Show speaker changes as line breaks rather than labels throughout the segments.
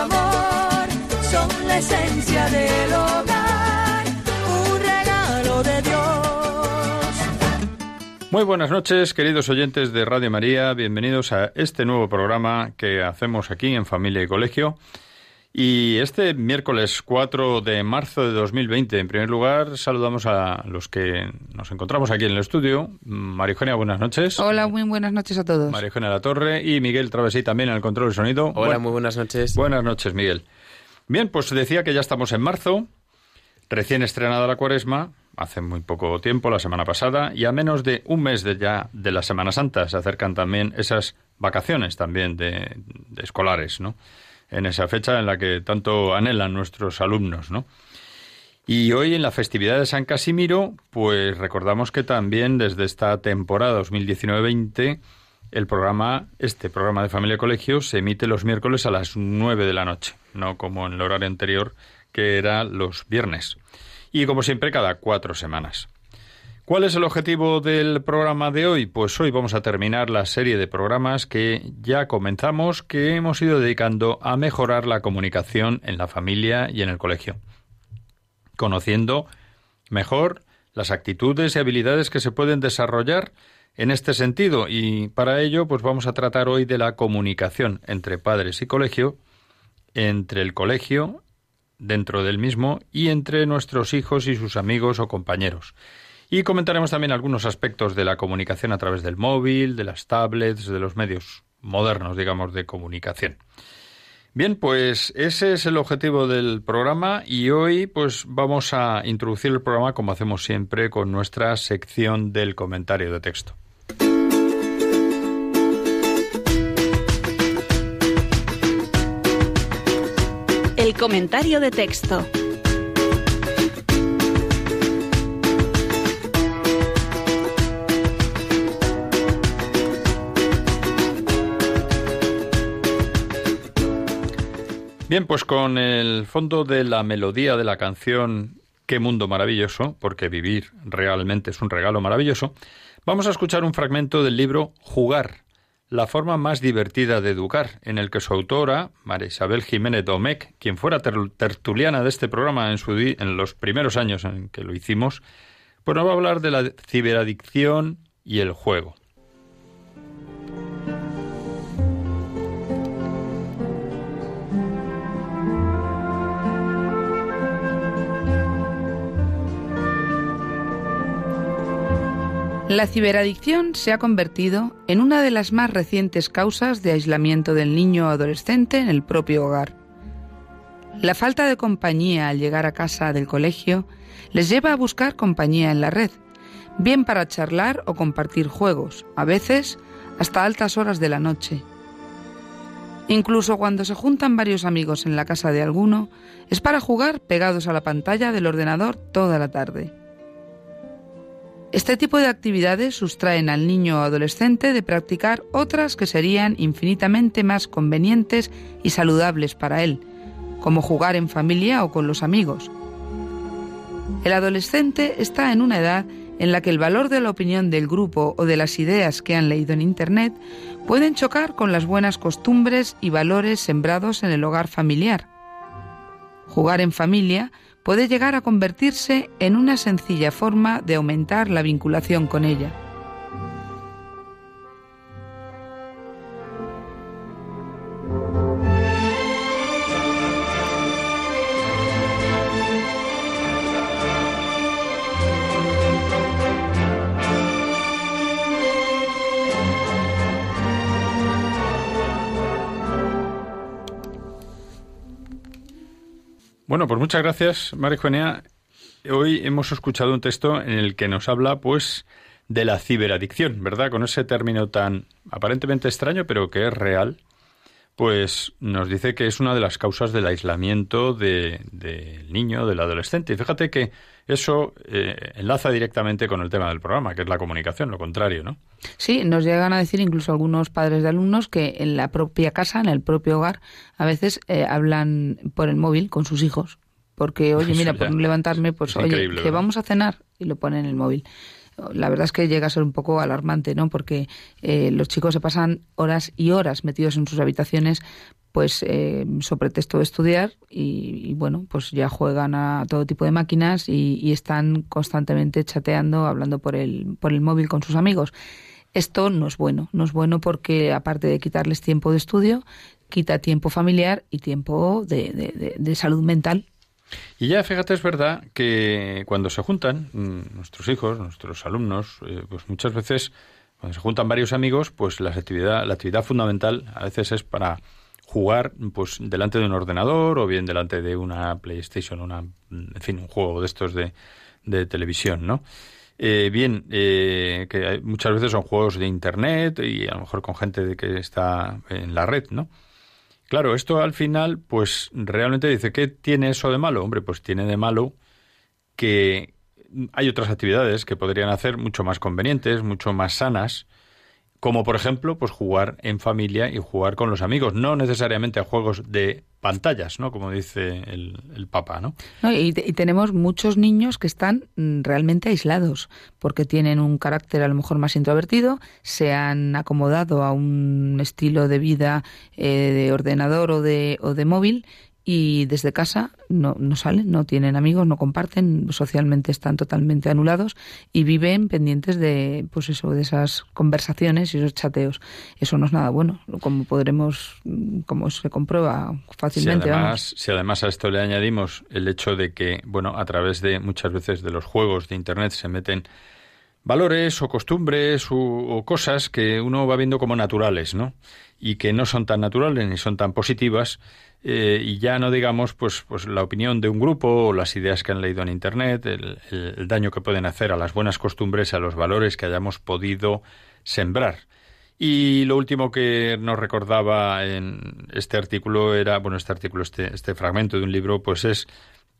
amor. Son la esencia del hogar, un regalo de Dios.
Muy buenas noches, queridos oyentes de Radio María. Bienvenidos a este nuevo programa que hacemos aquí en Familia y Colegio. Y este miércoles 4 de marzo de 2020, en primer lugar, saludamos a los que nos encontramos aquí en el estudio. María Eugenia, buenas noches.
Hola, muy buenas noches a todos.
María Eugenia La Torre y Miguel Travesí también en el control de sonido.
Hola, muy buenas noches.
Buenas noches, Miguel. Bien, pues decía que ya estamos en marzo, recién estrenada la cuaresma, hace muy poco tiempo, la semana pasada, y a menos de un mes de ya de la Semana Santa se acercan también esas vacaciones también de, de escolares, ¿no? En esa fecha en la que tanto anhelan nuestros alumnos, ¿no? Y hoy en la festividad de San Casimiro, pues recordamos que también desde esta temporada 2019-20 el programa, este programa de Familia y Colegio, se emite los miércoles a las 9 de la noche, no como en el horario anterior, que era los viernes. Y como siempre, cada cuatro semanas. ¿Cuál es el objetivo del programa de hoy? Pues hoy vamos a terminar la serie de programas que ya comenzamos, que hemos ido dedicando a mejorar la comunicación en la familia y en el colegio, conociendo mejor las actitudes y habilidades que se pueden desarrollar en este sentido y para ello pues vamos a tratar hoy de la comunicación entre padres y colegio, entre el colegio, dentro del mismo y entre nuestros hijos y sus amigos o compañeros. Y comentaremos también algunos aspectos de la comunicación a través del móvil, de las tablets, de los medios modernos, digamos, de comunicación. Bien, pues ese es el objetivo del programa y hoy pues vamos a introducir el programa como hacemos siempre con nuestra sección del comentario de texto.
El comentario de texto.
Bien, pues con el fondo de la melodía de la canción Qué mundo maravilloso, porque vivir realmente es un regalo maravilloso, vamos a escuchar un fragmento del libro Jugar, la forma más divertida de educar, en el que su autora, María Isabel Jiménez Domecq, quien fuera ter- tertuliana de este programa en, en los primeros años en que lo hicimos, pues nos va a hablar de la ciberadicción y el juego.
La ciberadicción se ha convertido en una de las más recientes causas de aislamiento del niño o adolescente en el propio hogar. La falta de compañía al llegar a casa del colegio les lleva a buscar compañía en la red, bien para charlar o compartir juegos, a veces hasta altas horas de la noche. Incluso cuando se juntan varios amigos en la casa de alguno, es para jugar pegados a la pantalla del ordenador toda la tarde. Este tipo de actividades sustraen al niño o adolescente de practicar otras que serían infinitamente más convenientes y saludables para él, como jugar en familia o con los amigos. El adolescente está en una edad en la que el valor de la opinión del grupo o de las ideas que han leído en Internet pueden chocar con las buenas costumbres y valores sembrados en el hogar familiar. Jugar en familia puede llegar a convertirse en una sencilla forma de aumentar la vinculación con ella.
Bueno, pues muchas gracias, María Juanea. Hoy hemos escuchado un texto en el que nos habla, pues, de la ciberadicción, ¿verdad? Con ese término tan aparentemente extraño, pero que es real, pues nos dice que es una de las causas del aislamiento del niño, del adolescente. Y fíjate que eso eh, enlaza directamente con el tema del programa, que es la comunicación, lo contrario, ¿no?
Sí, nos llegan a decir incluso algunos padres de alumnos que en la propia casa, en el propio hogar, a veces eh, hablan por el móvil con sus hijos. Porque, oye, mira, por no levantarme, pues, oye, que vamos a cenar y lo ponen en el móvil la verdad es que llega a ser un poco alarmante, ¿no? Porque eh, los chicos se pasan horas y horas metidos en sus habitaciones pues eh, sobre pretexto de estudiar y, bueno, pues ya juegan a todo tipo de máquinas y, están constantemente chateando, hablando por el, por el móvil con sus amigos. Esto no es bueno, no es bueno porque aparte de quitarles tiempo de estudio, quita tiempo familiar y tiempo de, de, salud mental.
Y ya fíjate, es verdad que cuando se juntan mm, nuestros hijos, nuestros alumnos, eh, pues muchas veces cuando se juntan varios amigos, pues la actividad, la actividad fundamental a veces es para jugar pues delante de un ordenador o bien delante de una PlayStation, una, en fin, un juego de estos de, de televisión, ¿no? Eh, bien, eh, que muchas veces son juegos de Internet y a lo mejor con gente de que está en la red, ¿no? Claro, esto al final, pues realmente dice, ¿qué tiene eso de malo? Hombre, pues tiene de malo que hay otras actividades que podrían hacer mucho más convenientes, mucho más sanas, como por ejemplo, pues jugar en familia y jugar con los amigos, no necesariamente a juegos de pantallas, ¿no? Como dice el, el Papa, ¿no?
y, tenemos muchos niños que están mm, realmente aislados porque tienen un carácter a lo mejor más introvertido, se han acomodado a un estilo de vida eh, de ordenador o de, o de móvil y desde casa no, no salen, no tienen amigos, no comparten, socialmente están totalmente anulados y viven pendientes de, pues eso, de esas conversaciones y esos chateos. Eso no es nada bueno, como podremos, como se comprueba fácilmente.
Si además, si además a esto le añadimos el hecho de que, bueno, a través de muchas veces de los juegos de Internet se meten valores o costumbres o, cosas que uno va viendo como naturales, ¿no? Y que no son tan naturales ni son tan positivas, eh, y ya no digamos pues, pues la opinión de un grupo o las ideas que han leído en Internet, el, daño que pueden hacer a las buenas costumbres, a los valores que hayamos podido sembrar. Y lo último que nos recordaba en este artículo era, bueno, este artículo, este, este fragmento de un libro, pues es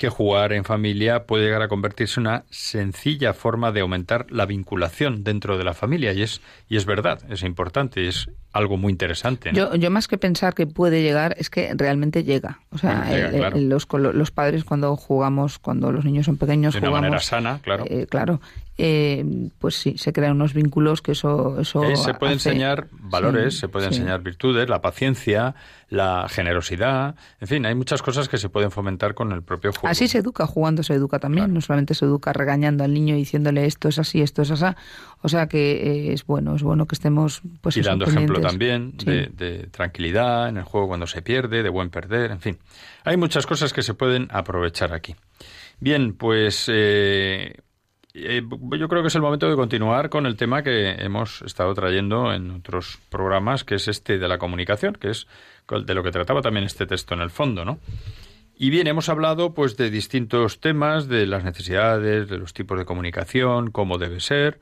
que jugar en familia puede llegar a convertirse en una sencilla forma de aumentar la vinculación dentro de la familia y es y es verdad, es importante, es algo muy interesante.
Yo, yo más que pensar que puede llegar es que realmente llega. O sea, los, los padres cuando jugamos, cuando los niños son pequeños,
de
una
manera sana, claro.
Eh, claro, eh, pues sí, se crean unos vínculos que eso... eso
se puede enseñar valores, se puede enseñar virtudes, la paciencia, la generosidad, en fin, hay muchas cosas que se pueden fomentar con el propio juego.
Así se educa, jugando se educa también, no solamente se educa regañando al niño y diciéndole esto es así, esto es así, o sea que eh, es bueno, es bueno que estemos... Pues,
y dando ejemplo también de, tranquilidad en el juego cuando se pierde, de buen perder, en fin. Hay muchas cosas que se pueden aprovechar aquí. Bien, pues... Eh, eh, yo creo que es el momento de continuar con el tema que hemos estado trayendo en otros programas, que es este de la comunicación, que es de lo que trataba también este texto en el fondo, ¿no? Y bien, hemos hablado pues de distintos temas, de las necesidades, de los tipos de comunicación, cómo debe ser,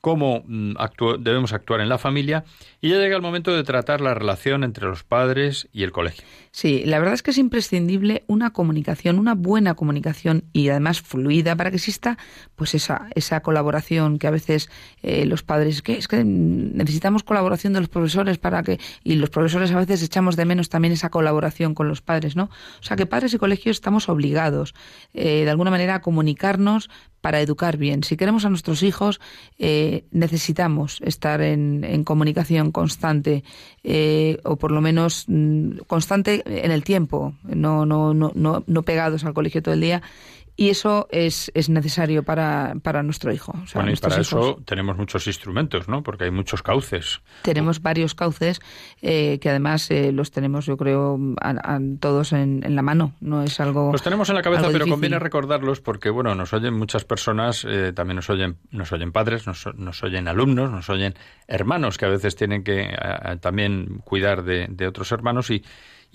cómo mm, debemos actuar en la familia y ya llega el momento de tratar la relación entre los padres y el colegio.
Sí, la verdad es que es imprescindible una comunicación, una buena comunicación y además fluida para que exista pues esa, esa colaboración que a veces eh, los padres, que es que necesitamos colaboración de los profesores para que, y los profesores a veces echamos de menos también esa colaboración con los padres, ¿no? O sea que padres y colegios estamos obligados eh, de alguna manera a comunicarnos para educar bien. Si queremos a nuestros hijos, eh, necesitamos estar en, comunicación constante, eh, o por lo menos mm, constante en el tiempo, no, no, no, no, no pegados al colegio todo el día y eso es, es necesario para, para nuestro hijo.
bueno, y para eso tenemos muchos instrumentos, ¿no? Porque hay muchos cauces.
Tenemos varios cauces eh, que además eh, los tenemos, yo creo, a, todos en, en, la mano. No es algo.
Los tenemos en la cabeza, pero conviene recordarlos porque, bueno, nos oyen muchas personas, eh, también nos oyen, nos oyen padres, nos, nos, oyen alumnos, nos oyen hermanos que a veces tienen que también cuidar de, de otros hermanos y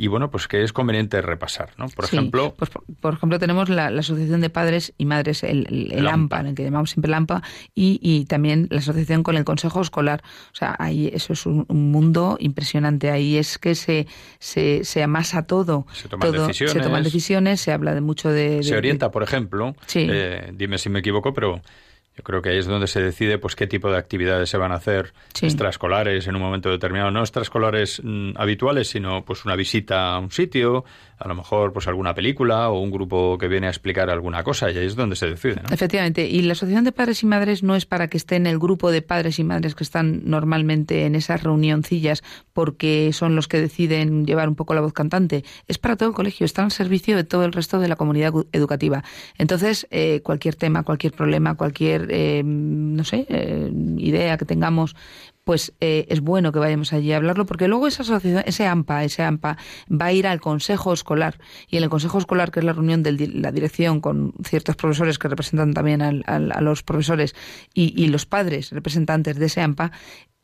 y bueno, pues que es conveniente repasar, ¿no? Por ejemplo...
Pues por, ejemplo tenemos la, Asociación de Padres y Madres, el, AMPA, en el que llamamos siempre el AMPA, y, también la asociación con el Consejo Escolar. O sea, ahí eso es un, mundo impresionante. Ahí es que se, se, se amasa todo.
Se toman decisiones.
Se toman decisiones, se habla de mucho de...
se orienta, por ejemplo, eh, dime si me equivoco, pero yo creo que ahí es donde se decide pues qué tipo de actividades se van a hacer extraescolares en un momento determinado, no extraescolares mm, habituales, sino pues una visita a un sitio, a lo mejor pues alguna película o un grupo que viene a explicar alguna cosa y ahí es donde se decide.
Efectivamente, y la Asociación de Padres y Madres no es para que esté en el grupo de padres y madres que están normalmente en esas reunioncillas porque son los que deciden llevar un poco la voz cantante, es para todo el colegio, está al servicio de todo el resto de la comunidad educativa. Entonces, eh, cualquier tema, cualquier problema, cualquier eh, no sé, eh, idea que tengamos, pues eh, es bueno que vayamos allí a hablarlo, porque luego esa asociación, ese AMPA, ese AMPA va a ir al Consejo Escolar, y en el Consejo Escolar, que es la reunión de la dirección con ciertos profesores que representan también a los profesores y, los padres representantes de ese AMPA,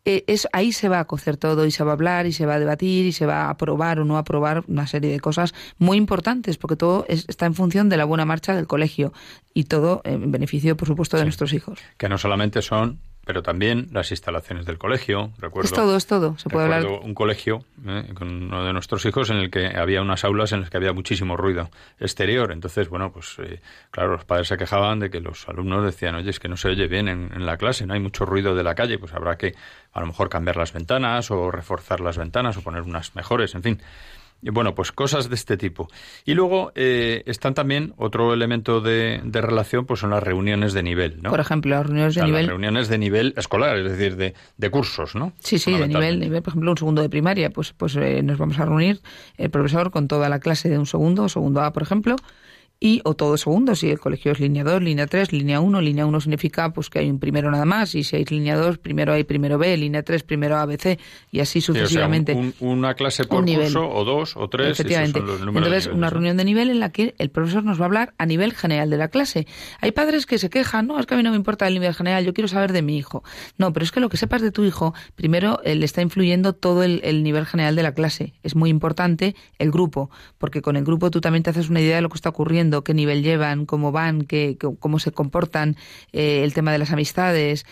es, ahí se va a cocer todo y se va a hablar y se va a debatir y se va a aprobar o no aprobar una serie de cosas muy importantes porque todo está en función de la buena marcha del colegio y todo en beneficio, por supuesto, de nuestros hijos.
Que no solamente son pero también las instalaciones del colegio. Recuerdo,
es todo, es todo. Se puede hablar.
un colegio eh, con uno de nuestros hijos en el que había unas aulas en las que había muchísimo ruido exterior. Entonces, bueno, pues eh, claro, los padres se quejaban de que los alumnos decían, oye, es que no se oye bien en, en, la clase, no hay mucho ruido de la calle, pues habrá que a lo mejor cambiar las ventanas o reforzar las ventanas o poner unas mejores, en fin. Y bueno, pues cosas de este tipo. Y luego eh, están también otro elemento de, de, relación, pues son las reuniones de nivel, ¿no?
Por ejemplo, las reuniones de nivel.
Las reuniones de nivel escolar, es decir, de, de cursos, ¿no?
Sí, sí, de nivel, nivel, por ejemplo, un segundo de primaria, pues, pues eh, nos vamos a reunir el profesor con toda la clase de un segundo, segundo A, por ejemplo, y o todo segundo, si el colegio es línea 2, línea 3, línea 1, línea 1 significa pues que hay un primero nada más, y si hay línea 2, primero hay primero B, línea 3, primero A, B, C, y así sucesivamente.
una clase por curso, o dos, o tres,
Efectivamente. Entonces, una reunión de nivel en la que el profesor nos va a hablar a nivel general de la clase. Hay padres que se quejan, no, es que a mí no me importa el nivel general, yo quiero saber de mi hijo. No, pero es que lo que sepas de tu hijo, primero eh, le está influyendo todo el, el nivel general de la clase. Es muy importante el grupo, porque con el grupo tú también te haces una idea de lo que está ocurriendo, qué nivel lleva, cómo van, qué, cómo se comportan, eh, el tema de las amistades,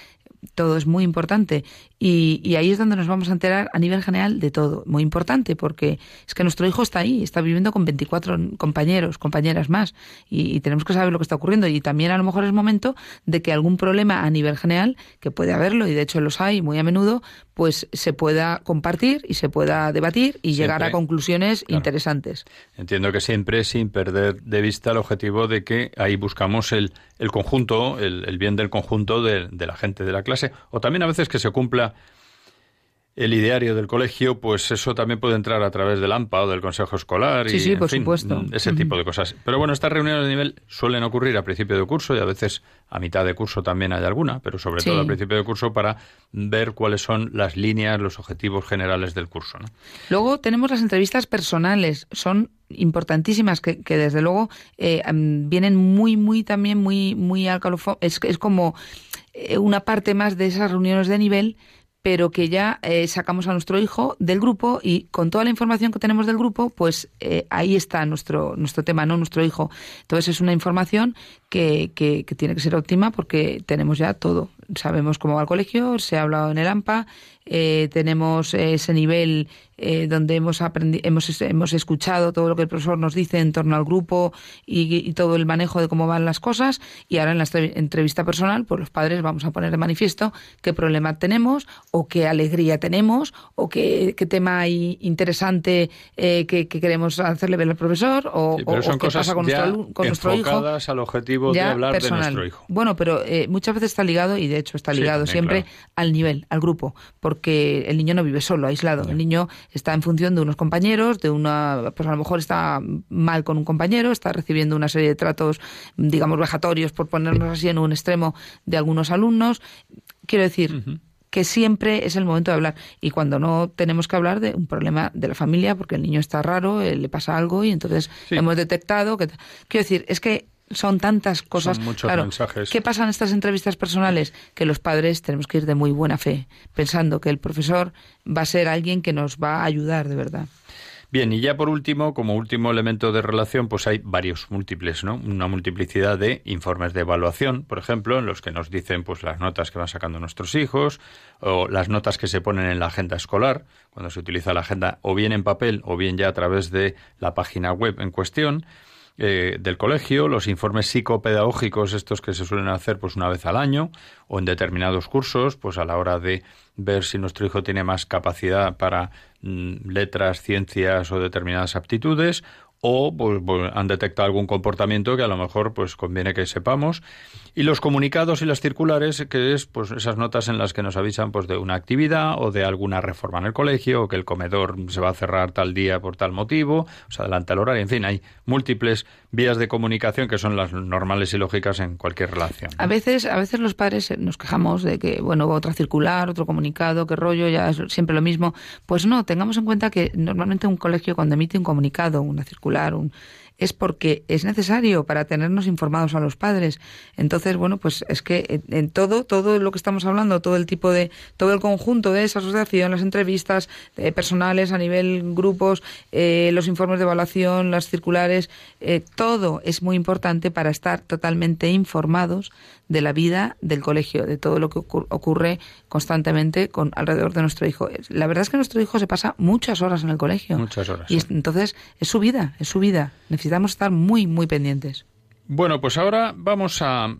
todo es muy importante. Y, ahí es donde nos vamos a enterar a nivel general de todo. Muy importante, porque es que nuestro hijo está ahí, está viviendo con 24 compañeros, compañeras más, y, tenemos que saber lo que está ocurriendo. Y también a lo mejor es momento de que algún problema a nivel general, que puede haberlo, y de hecho los hay muy a menudo, pues se pueda compartir y se pueda debatir y llegar a conclusiones interesantes.
Entiendo que siempre sin perder de vista el objetivo de que ahí buscamos el, el conjunto, el, bien del conjunto de, de la gente de la clase, o también a veces que se cumpla el ideario del colegio, pues eso también puede entrar a través del AMPA o del Consejo Escolar
y
sí,
por supuesto.
ese tipo de cosas. Pero bueno, estas reuniones de nivel suelen ocurrir a principio de curso y a veces a mitad de curso también hay alguna, pero sobre todo a principio de curso para ver cuáles son las líneas, los objetivos generales del curso.
Luego tenemos las entrevistas personales, son importantísimas que, desde luego eh, vienen muy, muy también muy, muy al calofón. Es, es como eh, una parte más de esas reuniones de nivel pero que ya eh, sacamos a nuestro hijo del grupo y con toda la información que tenemos del grupo, pues eh, ahí está nuestro, nuestro tema, ¿no? Nuestro hijo. Entonces es una información que, que, que, tiene que ser óptima porque tenemos ya todo. Sabemos cómo va el colegio, se ha hablado en el AMPA, eh, tenemos ese nivel eh, donde hemos, hemos, hemos escuchado todo lo que el profesor nos dice en torno al grupo y, todo el manejo de cómo van las cosas. Y ahora en la entrevista personal pues los padres vamos a poner de manifiesto qué problema tenemos o qué alegría tenemos o qué, qué tema interesante eh, que, queremos hacerle ver al profesor o,
qué pasa con, nuestro, con nuestro hijo. al objetivo de hablar de nuestro hijo.
Bueno pero muchas veces está ligado y de hecho está ligado siempre al nivel al grupo porque el niño no vive solo, aislado. El niño está en función de unos compañeros, de una, pues a lo mejor está mal con un compañero, está recibiendo una serie de tratos, digamos, vejatorios, por ponernos así en un extremo, de algunos alumnos. Quiero decir, que siempre es el momento de hablar. Y cuando no tenemos que hablar de un problema de la familia, porque el niño está raro, eh, le pasa algo y entonces hemos detectado que... Quiero decir, es que son tantas cosas.
Son muchos mensajes.
¿Qué pasa en estas entrevistas personales? Que los padres tenemos que ir de muy buena fe, pensando que el profesor va a ser alguien que nos va a ayudar de verdad.
Bien, y ya por último, como último elemento de relación, pues hay varios múltiples, ¿no? Una multiplicidad de informes de evaluación, por ejemplo, en los que nos dicen pues las notas que van sacando nuestros hijos o las notas que se ponen en la agenda escolar, cuando se utiliza la agenda o bien en papel o bien ya a través de la página web en cuestión. Eh, del colegio, los informes psicopedagógicos, estos que se suelen hacer pues una vez al año, o en determinados cursos, pues a la hora de ver si nuestro hijo tiene más capacidad para mm, letras, ciencias o determinadas aptitudes, o pues, pues, han detectado algún comportamiento que a lo mejor pues conviene que sepamos. Y los comunicados y las circulares que es pues esas notas en las que nos avisan pues de una actividad o de alguna reforma en el colegio o que el comedor se va a cerrar tal día por tal motivo o se adelanta el horario en fin hay múltiples vías de comunicación que son las normales y lógicas en cualquier relación
a veces a veces los padres nos quejamos de que bueno otra circular otro comunicado qué rollo ya es siempre lo mismo. Pues no tengamos en cuenta que normalmente un colegio cuando emite un comunicado una circular es porque es necesario para tenernos informados a los padres. Entonces, bueno, pues es que en todo, todo lo que estamos hablando, todo el tipo de, todo el conjunto de esa asociación, las entrevistas eh, personales a nivel grupos, eh, los informes de evaluación, las circulares, eh, todo es muy importante para estar totalmente informados de la vida del colegio, de todo lo que ocurre constantemente con alrededor de nuestro hijo. La verdad es que nuestro hijo se pasa muchas horas en el colegio.
Muchas horas.
Y entonces es su vida, es su vida. Necesitamos estar muy, muy pendientes.
Bueno, pues ahora vamos a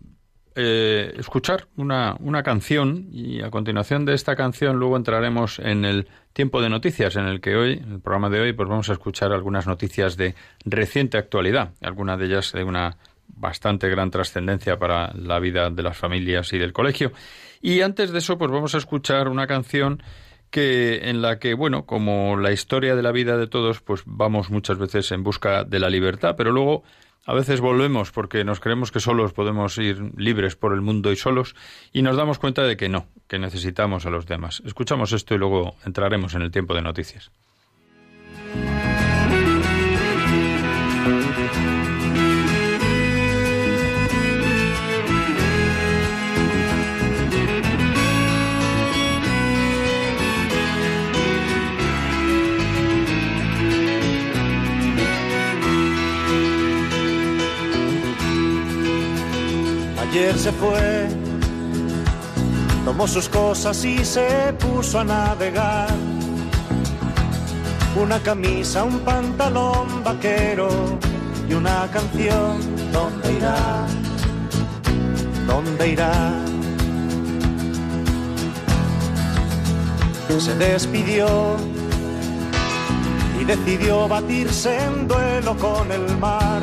eh, escuchar una, una canción y a continuación de esta canción luego entraremos en el tiempo de noticias en el que hoy, en el programa de hoy, pues vamos a escuchar algunas noticias de reciente actualidad, algunas de ellas de una bastante gran trascendencia para la vida de las familias y del colegio. Y antes de eso, pues vamos a escuchar una canción que en la que, bueno, como la historia de la vida de todos, pues vamos muchas veces en busca de la libertad, pero luego a veces volvemos porque nos creemos que solos podemos ir libres por el mundo y solos y nos damos cuenta de que no, que necesitamos a los demás. Escuchamos esto y luego entraremos en el tiempo de noticias.
Ayer se fue, tomó sus cosas y se puso a navegar. Una camisa, un pantalón vaquero y una canción. ¿Dónde irá? ¿Dónde irá? Se despidió y decidió batirse en duelo con el mar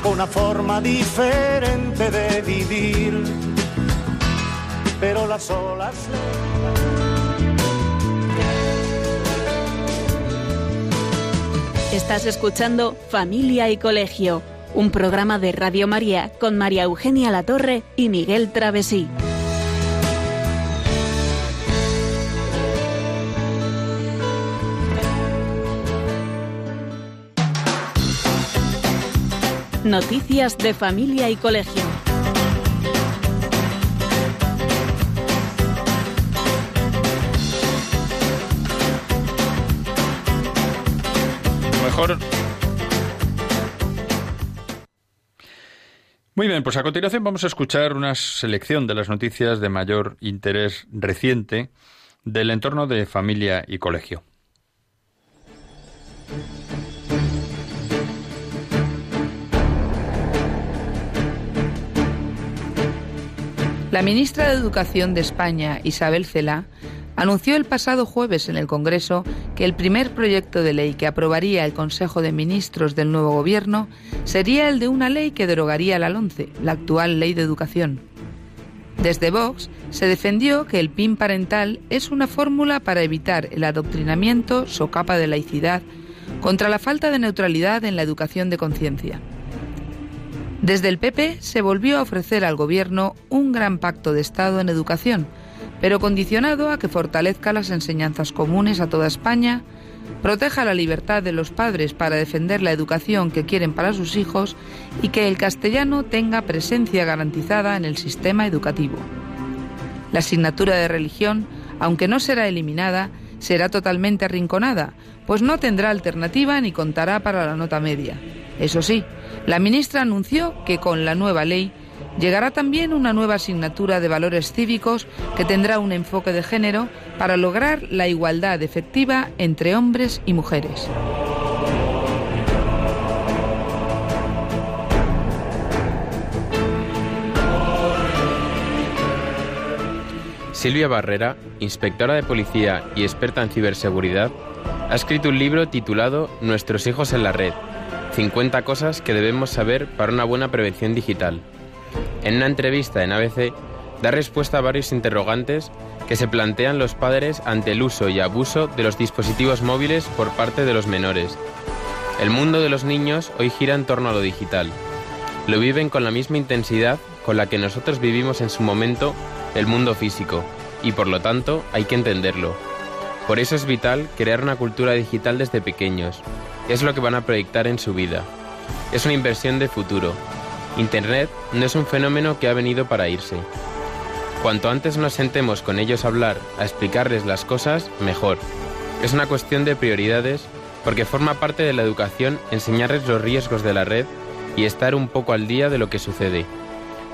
corazón una forma diferente de vivir, pero las olas...
Estás escuchando Familia y Colegio, un programa de Radio María con María Eugenia Latorre y Miguel Travesí. Noticias de familia y colegio.
Mejor. Muy bien, pues a continuación vamos a escuchar una selección de las noticias de mayor interés reciente del entorno de familia y colegio.
La ministra de Educación de España, Isabel Celá, anunció el pasado jueves en el Congreso que el primer proyecto de ley que aprobaría el Consejo de Ministros del nuevo Gobierno sería el de una ley que derogaría la LONCE, la actual Ley de Educación. Desde Vox se defendió que el PIN parental es una fórmula para evitar el adoctrinamiento, socapa de laicidad, contra la falta de neutralidad en la educación de conciencia. Desde el PP se volvió a ofrecer al Gobierno un gran pacto de Estado en educación, pero condicionado a que fortalezca las enseñanzas comunes a toda España, proteja la libertad de los padres para defender la educación que quieren para sus hijos y que el castellano tenga presencia garantizada en el sistema educativo. La asignatura de religión, aunque no será eliminada, será totalmente arrinconada, pues no tendrá alternativa ni contará para la nota media. Eso sí, la ministra anunció que con la nueva ley llegará también una nueva asignatura de valores cívicos que tendrá un enfoque de género para lograr la igualdad efectiva entre hombres y mujeres.
Silvia Barrera, inspectora de policía y experta en ciberseguridad, ha escrito un libro titulado Nuestros hijos en la red, 50 cosas que debemos saber para una buena prevención digital. En una entrevista en ABC, da respuesta a varios interrogantes que se plantean los padres ante el uso y abuso de los dispositivos móviles por parte de los menores. El mundo de los niños hoy gira en torno a lo digital. Lo viven con la misma intensidad con la que nosotros vivimos en su momento el mundo físico, y por lo tanto hay que entenderlo. Por eso es vital crear una cultura digital desde pequeños. Es lo que van a proyectar en su vida. Es una inversión de futuro. Internet no es un fenómeno que ha venido para irse. Cuanto antes nos sentemos con ellos a hablar, a explicarles las cosas, mejor. Es una cuestión de prioridades porque forma parte de la educación enseñarles los riesgos de la red y estar un poco al día de lo que sucede.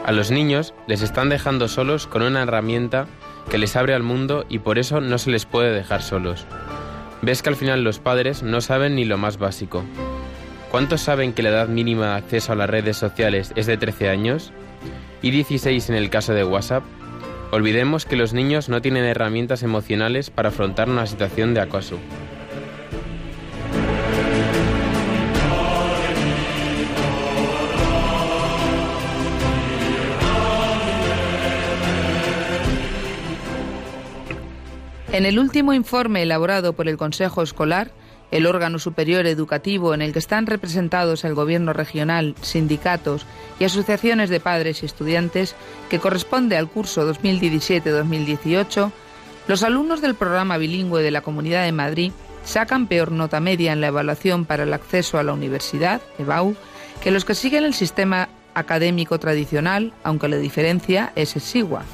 A los niños les están dejando solos con una herramienta que les abre al mundo y por eso no se les puede dejar solos. Ves que al final los padres no saben ni lo más básico. ¿Cuántos saben que la edad mínima de acceso a las redes sociales es de 13 años? ¿Y 16 en el caso de WhatsApp? Olvidemos que los niños no tienen herramientas emocionales para afrontar una situación de acoso.
En el último informe elaborado por el Consejo Escolar, el órgano superior educativo en el que están representados el gobierno regional, sindicatos y asociaciones de padres y estudiantes, que corresponde al curso 2017-2018, los alumnos del programa bilingüe de la Comunidad de Madrid sacan peor nota media en la evaluación para el acceso a la universidad, EBAU, que los que siguen el sistema académico tradicional, aunque la diferencia es exigua.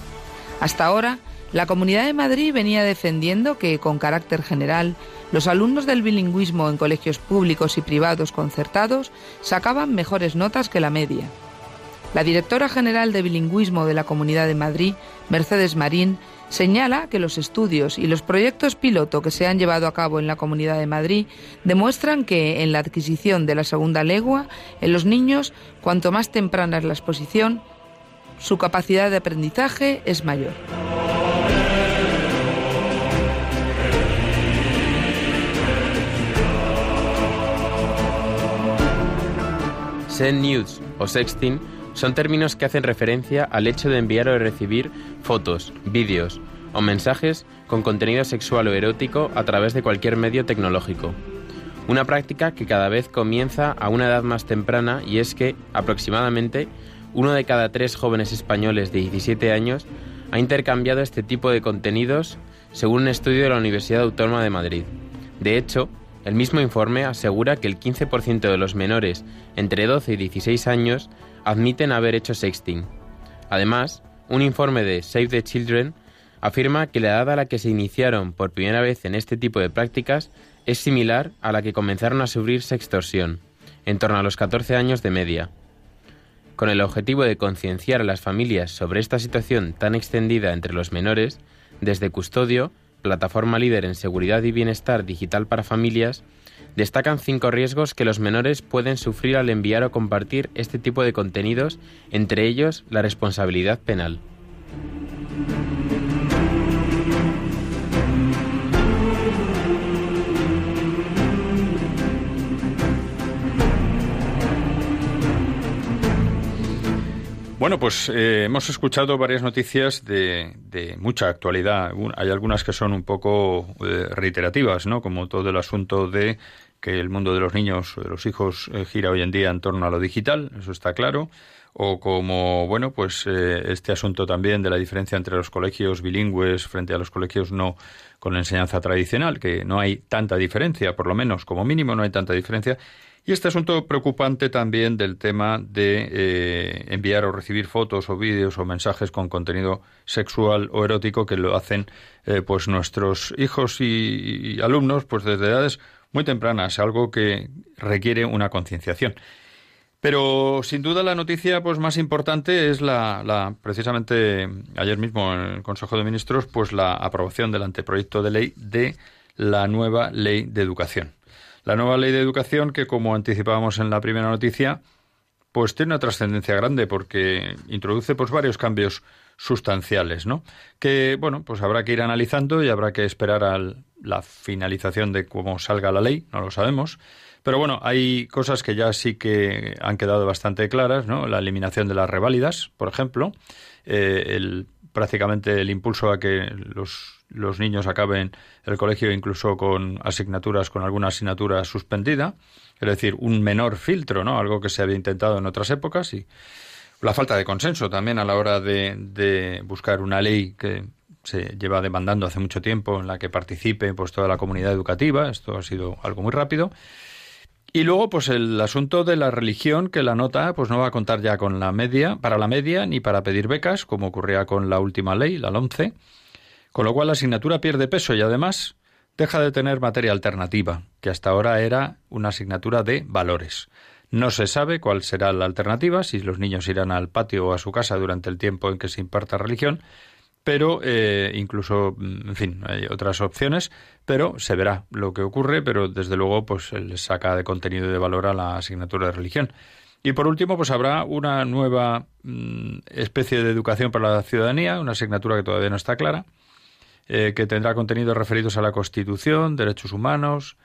Hasta ahora, la Comunidad de Madrid venía defendiendo que, con carácter general, los alumnos del bilingüismo en colegios públicos y privados concertados sacaban mejores notas que la media. La directora general de bilingüismo de la Comunidad de Madrid, Mercedes Marín, señala que los estudios y los proyectos piloto que se han llevado a cabo en la Comunidad de Madrid demuestran que en la adquisición de la segunda lengua, en los niños, cuanto más temprana es la exposición, su capacidad de aprendizaje es mayor.
Send news o sexting son términos que hacen referencia al hecho de enviar o recibir fotos, vídeos o mensajes con contenido sexual o erótico a través de cualquier medio tecnológico. Una práctica que cada vez comienza a una edad más temprana y es que, aproximadamente, uno de cada tres jóvenes españoles de 17 años ha intercambiado este tipo de contenidos según un estudio de la Universidad Autónoma de Madrid. De hecho, el mismo informe asegura que el 15% de los menores entre 12 y 16 años admiten haber hecho sexting. Además, un informe de Save the Children afirma que la edad a la que se iniciaron por primera vez en este tipo de prácticas es similar a la que comenzaron a sufrir sextorsión, en torno a los 14 años de media. Con el objetivo de concienciar a las familias sobre esta situación tan extendida entre los menores, desde Custodio plataforma líder en seguridad y bienestar digital para familias, destacan cinco riesgos que los menores pueden sufrir al enviar o compartir este tipo de contenidos, entre ellos la responsabilidad penal.
Bueno, pues eh, hemos escuchado varias noticias de, mucha actualidad. Hay algunas que son un poco eh, reiterativas, ¿no? Como todo el asunto de que el mundo de los niños, de los hijos, eh, gira hoy en día en torno a lo digital, eso está claro. O como, bueno, pues este asunto también de la diferencia entre los colegios bilingües frente a los colegios no con enseñanza tradicional, que no hay tanta diferencia, por lo menos como mínimo no hay tanta diferencia. Y este asunto preocupante también del tema de eh, enviar o recibir fotos o vídeos o mensajes con contenido sexual o erótico que lo hacen eh, pues nuestros hijos y, alumnos pues desde edades muy tempranas, algo que requiere una concienciación. Pero sin duda la noticia pues más importante es la, la, precisamente ayer mismo en el Consejo de Ministros pues la aprobación del anteproyecto de ley de la nueva ley de educación. La nueva ley de educación que, como anticipábamos en la primera noticia, pues tiene una trascendencia grande porque introduce pues varios cambios sustanciales, ¿no? Que bueno, pues habrá que ir analizando y habrá que esperar a la finalización de cómo salga la ley, no lo sabemos. Pero bueno, hay cosas que ya sí que han quedado bastante claras, ¿no? La eliminación de las reválidas, por ejemplo, eh, el, prácticamente el impulso a que los los niños acaben el colegio incluso con asignaturas, con alguna asignatura suspendida, es decir, un menor filtro, ¿no? Algo que se había intentado en otras épocas y la falta de consenso también a la hora de, de buscar una ley que se lleva demandando hace mucho tiempo en la que participe pues toda la comunidad educativa, esto ha sido algo muy rápido. Y luego, pues el asunto de la religión, que la nota pues no va a contar ya con la media, para la media, ni para pedir becas, como ocurría con la última ley, la 11, con lo cual la asignatura pierde peso y además deja de tener materia alternativa, que hasta ahora era una asignatura de valores. No se sabe cuál será la alternativa, si los niños irán al patio o a su casa durante el tiempo en que se imparta religión, pero eh, incluso, en fin, hay otras opciones, pero se verá lo que ocurre, pero desde luego pues les saca de contenido y de valor a la asignatura de religión. Y por último, pues habrá una nueva mm, especie de educación para la ciudadanía, una asignatura que todavía no está clara, eh, que tendrá contenidos referidos a la Constitución, derechos humanos,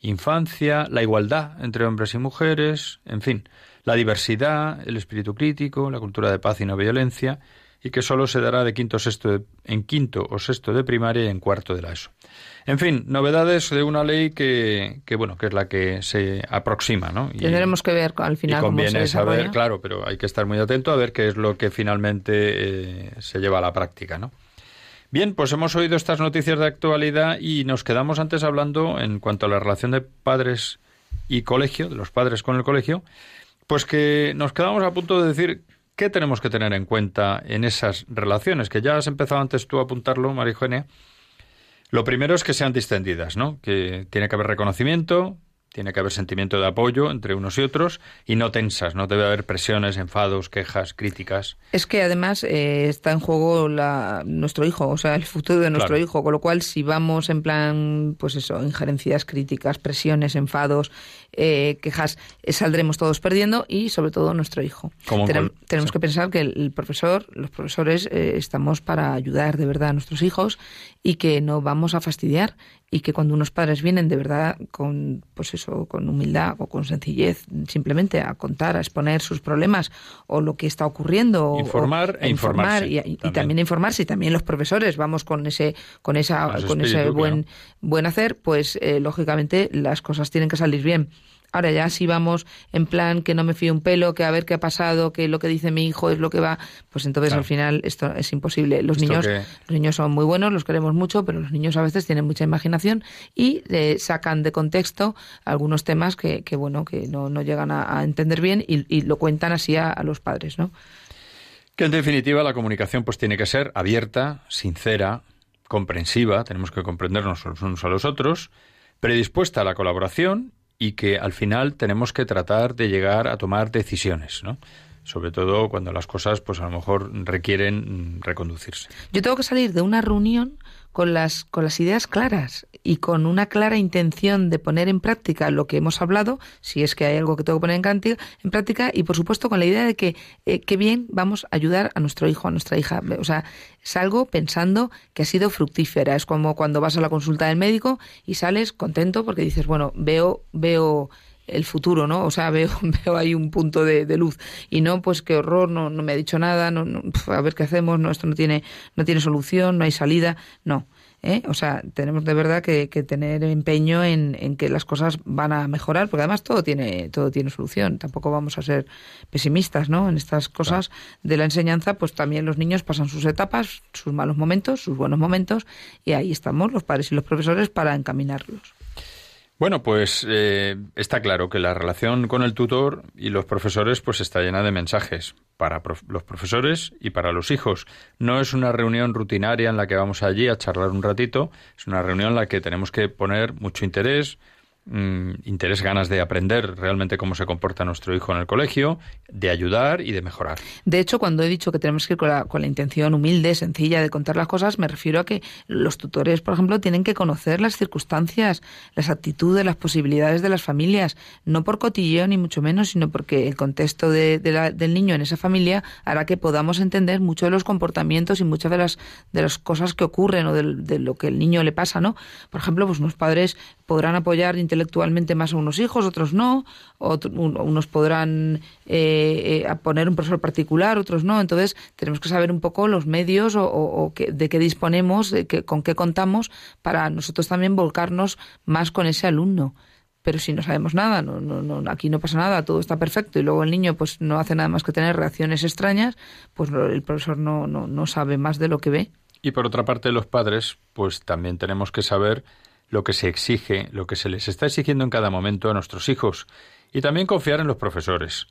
infancia, la igualdad entre hombres y mujeres, en fin, la diversidad, el espíritu crítico, la cultura de paz y no violencia, y que solo se dará de quinto, sexto en quinto o sexto de primaria y en cuarto de la ESO. En fin, novedades de una ley que, que bueno, que es la que se aproxima, ¿no?
Y, Tendremos que ver al final
y conviene cómo se saber, claro, pero hay que estar muy atento a ver qué es lo que finalmente eh, se lleva a la práctica, ¿no? Bien, pues hemos oído estas noticias de actualidad y nos quedamos antes hablando en cuanto a la relación de padres y colegio, de los padres con el colegio, pues que nos quedamos a punto de decir qué tenemos que tener en cuenta en esas relaciones, que ya has empezado antes tú a apuntarlo, Eugenia. Lo primero es que sean distendidas, ¿no? Que tiene que haber reconocimiento, tiene que haber sentimiento de apoyo entre unos y otros y no tensas, no debe haber presiones, enfados, quejas, críticas.
Es que además eh, está en juego la, nuestro hijo, o sea, el futuro de nuestro hijo, con lo cual si vamos en plan, pues eso, injerencias críticas, presiones, enfados, eh, quejas, eh, saldremos todos perdiendo y sobre todo nuestro hijo. tenemos que pensar que el, profesor, los profesores estamos para ayudar de verdad a nuestros hijos y que no vamos a fastidiar y que cuando unos padres vienen de verdad con pues eso con humildad o con sencillez simplemente a contar a exponer sus problemas o lo que está ocurriendo
informar e informar
y, también. informarse y también los profesores vamos con ese con esa con ese buen buen hacer pues eh, lógicamente las cosas tienen que salir bien Ahora ya si vamos en plan que no me fío un pelo, que a ver qué ha pasado, que lo que dice mi hijo es lo que va, pues entonces al final esto es imposible. Los niños, los niños son muy buenos, los queremos mucho, pero los niños a veces tienen mucha imaginación y eh, sacan de contexto algunos temas que, que bueno, que no, no llegan a, entender bien y, lo cuentan así a, los padres, ¿no?
Que en definitiva la comunicación pues tiene que ser abierta, sincera, comprensiva, tenemos que comprendernos los unos a los otros, predispuesta a la colaboración y que al final tenemos que tratar de llegar a tomar decisiones, ¿no? sobre todo cuando las cosas pues a lo mejor requieren reconducirse.
Yo tengo que salir de una reunión con las, con las ideas claras y con una clara intención de poner en práctica lo que hemos hablado, si es que hay algo que tengo que poner en, en práctica, y por supuesto con la idea de que eh, qué bien vamos a ayudar a nuestro hijo, a nuestra hija. O sea, salgo pensando que ha sido fructífera. Es como cuando vas a la consulta del médico y sales contento porque dices, bueno, veo, veo el futuro, ¿no? O sea, veo, veo ahí un punto de, luz y no, pues qué horror, no, no me ha dicho nada, no, a ver qué hacemos, no, esto no tiene, no tiene solución, no hay salida, no. ¿eh? O sea, tenemos de verdad que, tener empeño en, en, que las cosas van a mejorar, porque además todo tiene, todo tiene solución. Tampoco vamos a ser pesimistas, ¿no? En estas cosas de la enseñanza, pues también los niños pasan sus etapas, sus malos momentos, sus buenos momentos, y ahí estamos los padres y los profesores para encaminarlos.
Bueno, pues eh, está claro que la relación con el tutor y los profesores pues está llena de mensajes para los profesores y para los hijos. No es una reunión rutinaria en la que vamos allí a charlar un ratito, es una reunión en la que tenemos que poner mucho interés, interés, ganas de aprender realmente cómo se comporta nuestro hijo en el colegio, de ayudar y de mejorar.
De hecho, cuando he dicho que tenemos que ir con la, con la intención humilde, sencilla de contar las cosas, me refiero a que los tutores, por ejemplo, tienen que conocer las circunstancias, las actitudes, las posibilidades de las familias, no por cotilleo ni mucho menos, sino porque el contexto de, del niño en esa familia hará que podamos entender mucho de los comportamientos y muchas de las, de las cosas que ocurren o de, de lo que el niño le pasa, ¿no? Por ejemplo, pues unos padres podrán apoyar intelectualmente más a unos hijos, otros no, unos podrán eh, eh poner un profesor particular, otros no. Entonces tenemos que saber un poco los medios o, de qué disponemos, de con qué contamos para nosotros también volcarnos más con ese alumno. Pero si no sabemos nada, no, no, aquí no pasa nada, todo está perfecto y luego el niño pues no hace nada más que tener reacciones extrañas, pues el profesor no, no, no sabe más de lo que ve.
Y por otra parte los padres pues también tenemos que saber lo que se exige, lo que se les está exigiendo en cada momento a nuestros hijos. Y también confiar en los profesores,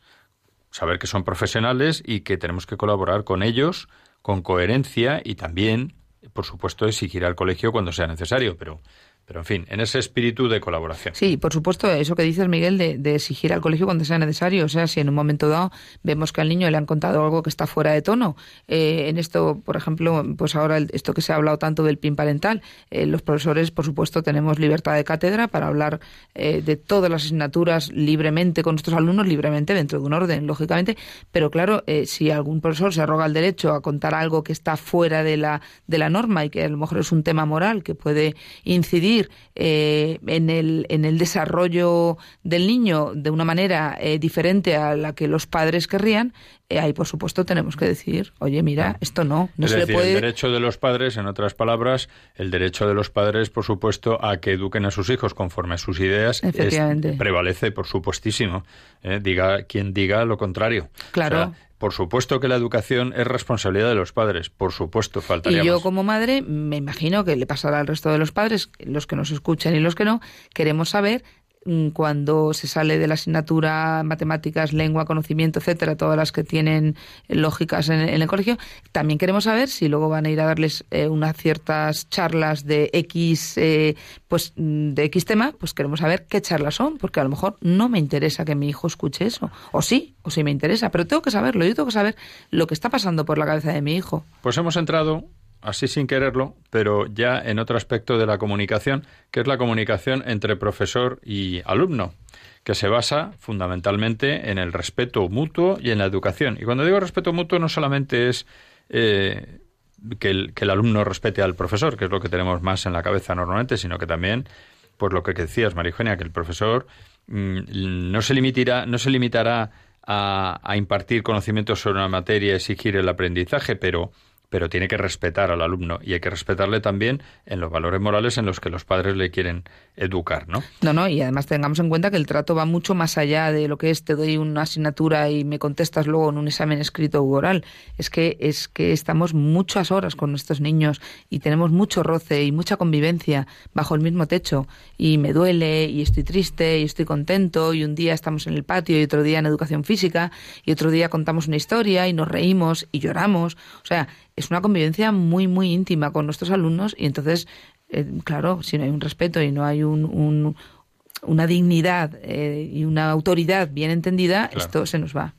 saber que son profesionales y que tenemos que colaborar con ellos con coherencia y también, por supuesto, exigir al colegio cuando sea necesario, pero pero, en fin, en ese espíritu de colaboración.
Sí, por supuesto, eso que dices, Miguel, de, exigir al colegio cuando sea necesario. O sea, si en un momento dado vemos que al niño le han contado algo que está fuera de tono, eh, en esto, por ejemplo, pues ahora esto que se ha hablado tanto del PIN parental, eh, los profesores, por supuesto, tenemos libertad de cátedra para hablar eh, de todas las asignaturas libremente con nuestros alumnos, libremente, dentro de un orden, lógicamente. Pero claro, si algún profesor se arroga el derecho a contar algo que está fuera de la, de la norma y que a lo mejor es un tema moral que puede incidir, eh, en, el, en el desarrollo del niño de una manera eh, diferente a la que los padres querrían, eh, ahí por supuesto tenemos que decir, oye, mira, esto no, no
se
le puede...
El derecho de los padres, en otras palabras, el derecho de los padres, por supuesto, a que eduquen a sus hijos conforme a sus ideas, prevalece, por supuestísimo. diga quien diga lo contrario.
Claro.
Por supuesto que la educación es responsabilidad de los padres, por supuesto, faltaría
Y yo como madre me imagino que le pasará al resto de los padres, los que nos escuchan y los que no, queremos saber cuando se sale de la asignatura matemáticas, lengua, conocimiento, etcétera, todas las que tienen lógicas en, el colegio, también queremos saber si luego van a ir a darles eh, unas ciertas charlas de X, eh, pues mm, de X tema, pues queremos saber qué charlas son, porque a lo mejor no me interesa que mi hijo escuche eso, o sí, o sí me interesa, pero tengo que saberlo, yo tengo que saber lo que está pasando por la cabeza de mi hijo.
Pues hemos entrado así sin quererlo, pero ya en otro aspecto de la comunicación, que es la comunicación entre profesor y alumno, que se basa fundamentalmente en el respeto mutuo y en la educación. Y cuando digo respeto mutuo no solamente es eh, que, el, alumno respete al profesor, que es lo que tenemos más en la cabeza normalmente, sino que también, por lo que decías, María que el profesor mm, no, se limitará, no se limitará a, a impartir conocimientos sobre una materia, exigir el aprendizaje, pero pero tiene que respetar al alumno y hay que respetarle también en los valores morales en los que los padres le quieren educar, ¿no?
No, no, y además tengamos en cuenta que el trato va mucho más allá de lo que es te doy una asignatura y me contestas luego en un examen escrito u oral. Es que es que estamos muchas horas con nuestros niños y tenemos mucho roce y mucha convivencia bajo el mismo techo y me duele y estoy triste y estoy contento y un día estamos en el patio y otro día en educación física y otro día contamos una historia y nos reímos y lloramos. O sea, es una convivencia muy, muy íntima con nuestros alumnos y entonces, eh, claro, si no hay un respeto y no hay un, una dignidad eh, y una autoridad bien entendida, esto se nos va.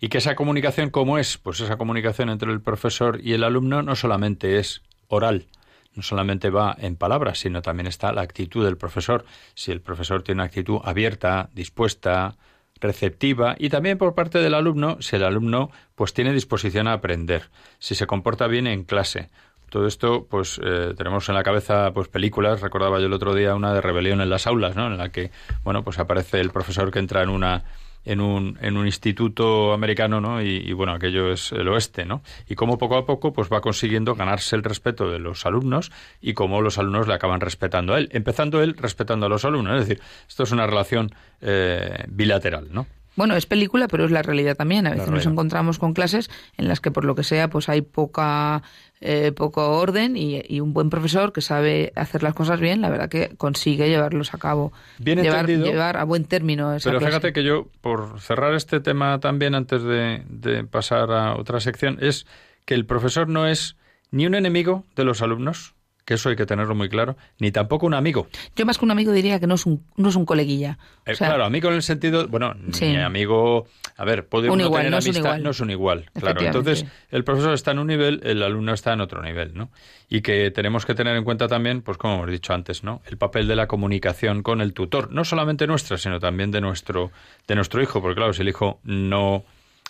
Y que esa comunicación, ¿cómo es? Pues esa comunicación entre el profesor y el alumno no solamente es oral, no solamente va en palabras, sino también está la actitud del profesor. Si el profesor tiene una actitud abierta, dispuesta, receptiva y también por parte del alumno, si el alumno pues tiene disposición a aprender, si se comporta bien en clase. Todo esto, pues eh, tenemos en la cabeza pues películas. Recordaba yo el otro día una de rebelión en las aulas, ¿no? En la que, bueno, pues aparece el profesor que entra en una en un, en un instituto americano, ¿no? Y, bueno, aquello es el oeste, ¿no? Y cómo poco a poco pues va consiguiendo ganarse el respeto de los alumnos y cómo los alumnos le acaban respetando a él, empezando él respetando a los alumnos. Es decir, esto es una relación eh, bilateral, ¿no?
Bueno, es película, pero es la realidad también. A veces nos encontramos con clases en las que, por lo que sea, pues hay poca eh, poco orden y, un buen profesor que sabe hacer las cosas bien, la verdad que consigue llevarlos a cabo.
Bien
llevar, llevar a buen término esa
Pero fíjate que yo, por cerrar este tema también antes de pasar a otra sección, es que el profesor no es ni un enemigo de los alumnos, que eso hay que tenerlo muy claro, ni tampoco un amigo.
Yo más que un amigo diría que no es un, no es un coleguilla.
Eh, claro, amigo en el sentido, bueno, ni amigo, a ver, puede uno tener no amistad, no es un igual, claro. Entonces, el profesor está en un nivel, el alumno está en otro nivel, ¿no? Y que tenemos que tener en cuenta también, pues como hemos dicho antes, ¿no? El papel de la comunicación con el tutor, no solamente nuestra, sino también de nuestro, de nuestro hijo, porque claro, si el hijo no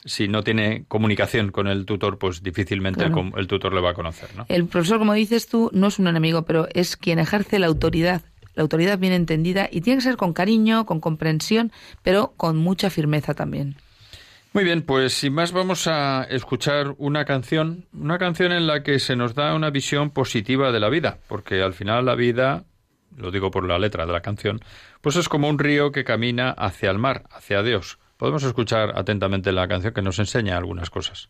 si no tiene comunicación con el tutor, pues difícilmente el, tutor le va a conocer. ¿no?
El profesor, como dices tú, no es un enemigo, pero es quien ejerce la autoridad. La autoridad bien entendida y tiene que ser con cariño, con comprensión, pero con mucha firmeza también.
Muy bien, pues sin más vamos a escuchar una canción, una canción en la que se nos da una visión positiva de la vida, porque al final la vida, lo digo por la letra de la canción, pues es como un río que camina hacia el mar, hacia Dios. Podemos escuchar atentamente la canción que nos enseña algunas cosas.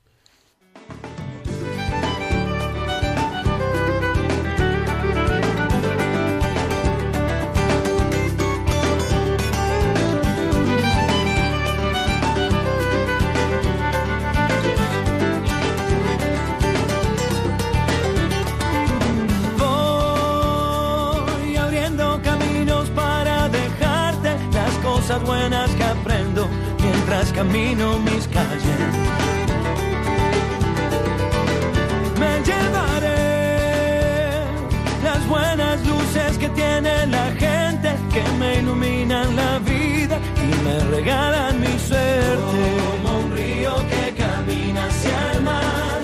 Me regalan mi suerte. Como un río que camina hacia el mar.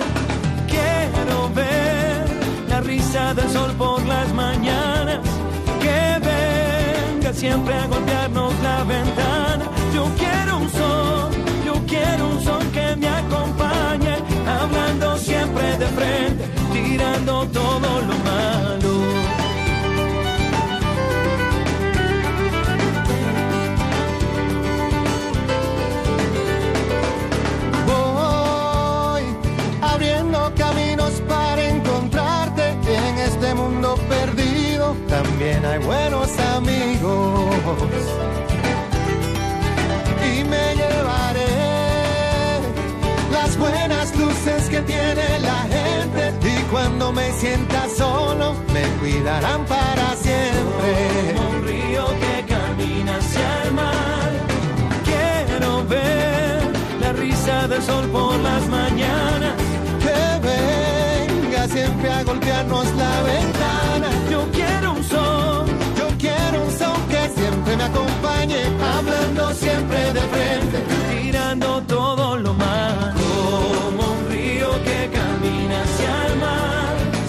Quiero ver la risa del sol por las mañanas. Que venga siempre a golpearnos la ventana. Yo quiero un sol quiero un son que me acompañe, hablando siempre de frente, tirando todo lo malo. Buenos amigos que tiene la gente y cuando me sienta solo me cuidarán para siempre. Como un río que camina hacia el mar, quiero ver la risa del sol por las mañanas. Que venga siempre a golpearnos la ventana. Siempre me acompañe, hablando siempre de frente, tirando todo lo malo.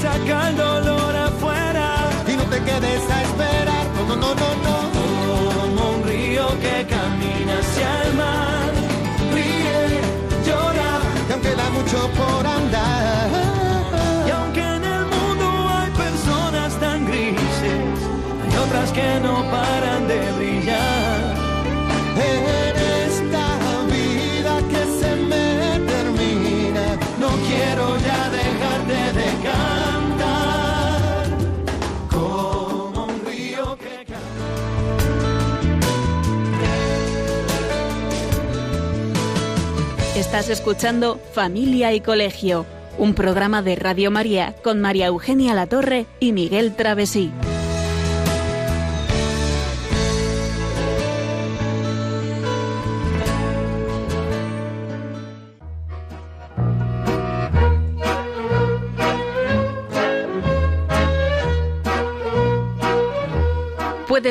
saca el dolor afuera y no te quedes a esperar. No, no, no, no. Como un río que camina hacia el mar. Ríe, llora, y aunque da mucho por andar. Que no paran de brillar. En esta vida que se me termina, no quiero ya dejarte de cantar.
Estás escuchando Familia y Colegio, un programa de Radio María con María Eugenia Latorre y Miguel Travesí.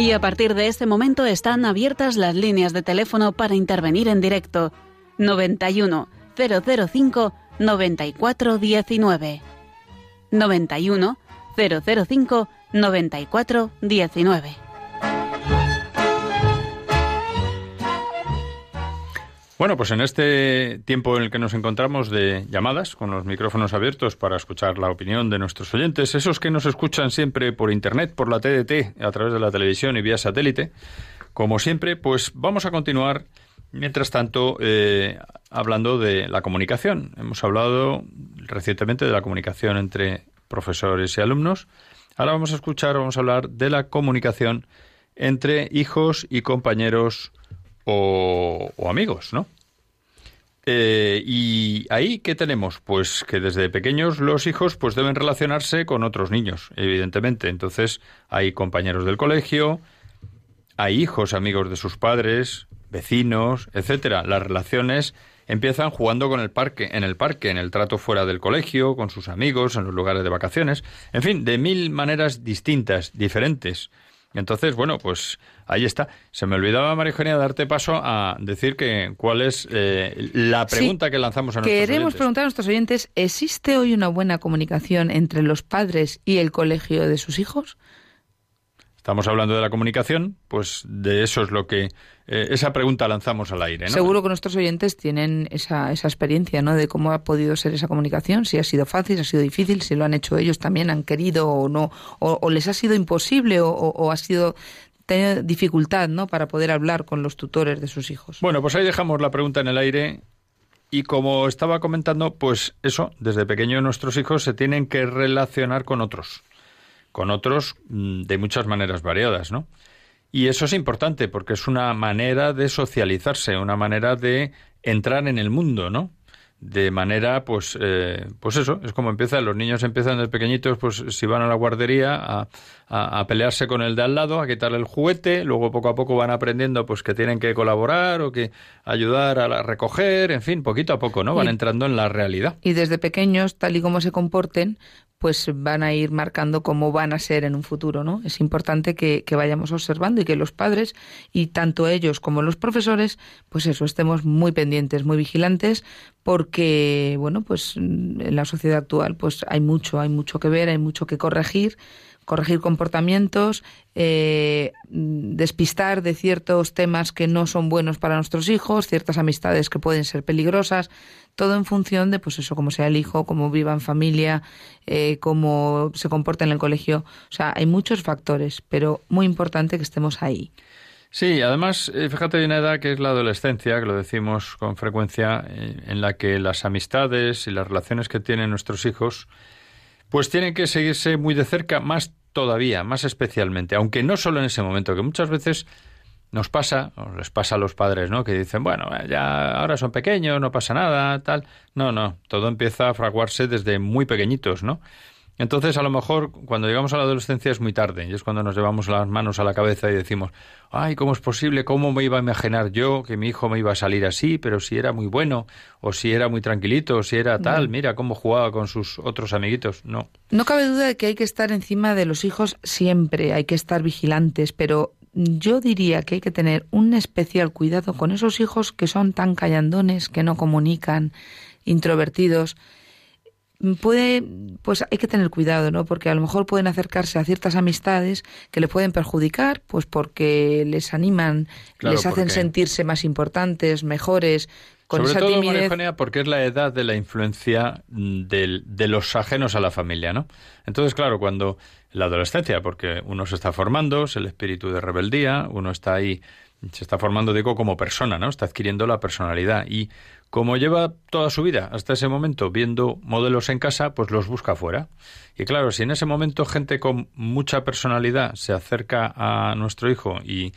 Y a partir de este momento están abiertas las líneas de teléfono para intervenir en directo. 91 005 94 19 91 005 94
Bueno, pues en este tiempo en el que nos encontramos de llamadas, con los micrófonos abiertos para escuchar la opinión de nuestros oyentes, esos que nos escuchan siempre por Internet, por la TDT, a través de la televisión y vía satélite, como siempre, pues vamos a continuar, mientras tanto, eh, hablando de la comunicación. Hemos hablado recientemente de la comunicación entre profesores y alumnos. Ahora vamos a escuchar, vamos a hablar de la comunicación entre hijos y compañeros o, amigos, ¿no? Eh, y ahí, ¿qué tenemos? Pues que desde pequeños los hijos pues deben relacionarse con otros niños, evidentemente. Entonces, hay compañeros del colegio, hay hijos amigos de sus padres, vecinos, etcétera. Las relaciones empiezan jugando con el parque, en el parque, en el trato fuera del colegio, con sus amigos, en los lugares de vacaciones, en fin, de mil maneras distintas, diferentes. Entonces, bueno, pues ahí está. Se me olvidaba, María Eugenia, darte paso a decir que cuál es eh, la pregunta que lanzamos a nuestros
Queremos preguntar a nuestros oyentes, ¿existe hoy una buena comunicación entre los padres y el colegio de sus hijos?
Estamos hablando de la comunicación, pues de eso es lo que eh, esa pregunta lanzamos al aire. ¿no?
Seguro que nuestros oyentes tienen esa, esa experiencia, ¿no? De cómo ha podido ser esa comunicación, si ha sido fácil, si ha sido difícil, si lo han hecho ellos también, han querido o no, o, les ha sido imposible o, ha sido tenido dificultad, ¿no? Para poder hablar con los tutores de sus hijos.
Bueno, pues ahí dejamos la pregunta en el aire. Y como estaba comentando, pues eso, desde pequeño nuestros hijos se tienen que relacionar con otros con otros mm, de muchas maneras variadas, ¿no? Y eso es importante porque es una manera de socializarse, una manera de entrar en el mundo, ¿no? de manera, pues, eh, pues eso, es como empieza, los niños empiezan de pequeñitos, pues si van a la guardería a, a, pelearse con el de al lado, a quitarle el juguete, luego poco a poco van aprendiendo pues que tienen que colaborar o que ayudar a recoger, en fin, poquito a poco, ¿no? Van entrando en la realidad.
Y desde pequeños, tal y como se comporten, pues van a ir marcando cómo van a ser en un futuro, ¿no? Es importante que, que, vayamos observando y que los padres, y tanto ellos como los profesores, pues eso, estemos muy pendientes, muy vigilantes, porque, bueno, pues en la sociedad actual, pues hay mucho, hay mucho que ver, hay mucho que corregir, corregir comportamientos, eh, despistar de ciertos temas que no son buenos para nuestros hijos, ciertas amistades que pueden ser peligrosas, todo en función de, pues eso, cómo sea el hijo, cómo viva en familia, eh, cómo se comporta en el colegio. O sea, hay muchos factores, pero muy importante que estemos ahí.
Sí, además, eh, fíjate bien, edad que es la adolescencia, que lo decimos con frecuencia, en la que las amistades y las relaciones que tienen nuestros hijos, pues tienen que seguirse muy de cerca, más todavía, más especialmente, aunque no solo en ese momento, que muchas veces nos pasa, o les pasa a los padres, ¿no? Que dicen, bueno, ya ahora son pequeños, no pasa nada, tal. No, no, todo empieza a fraguarse desde muy pequeñitos, ¿no? Entonces, a lo mejor, cuando llegamos a la adolescencia es muy tarde, y es cuando nos llevamos las manos a la cabeza y decimos, ay, ¿cómo es posible? ¿Cómo me iba a imaginar yo que mi hijo me iba a salir así? Pero si era muy bueno, o si era muy tranquilito, o si era tal, mira cómo jugaba con sus otros amiguitos. No.
No cabe duda de que hay que estar encima de los hijos siempre, hay que estar vigilantes, pero yo diría que hay que tener un especial cuidado con esos hijos que son tan callandones, que no comunican, introvertidos puede, pues hay que tener cuidado, ¿no? Porque a lo mejor pueden acercarse a ciertas amistades que le pueden perjudicar, pues porque les animan, les hacen sentirse más importantes, mejores, con
Sobre
esa
todo,
timidez.
porque es la edad de la influencia de, de los ajenos a la familia, ¿no? Entonces, claro, cuando la adolescencia, porque uno se está formando, es el espíritu de rebeldía, uno está ahí, se está formando, digo, como persona, ¿no? Está adquiriendo la personalidad y como lleva toda su vida hasta ese momento viendo modelos en casa, pues los busca fuera. Y claro, si en ese momento gente con mucha personalidad se acerca a nuestro hijo y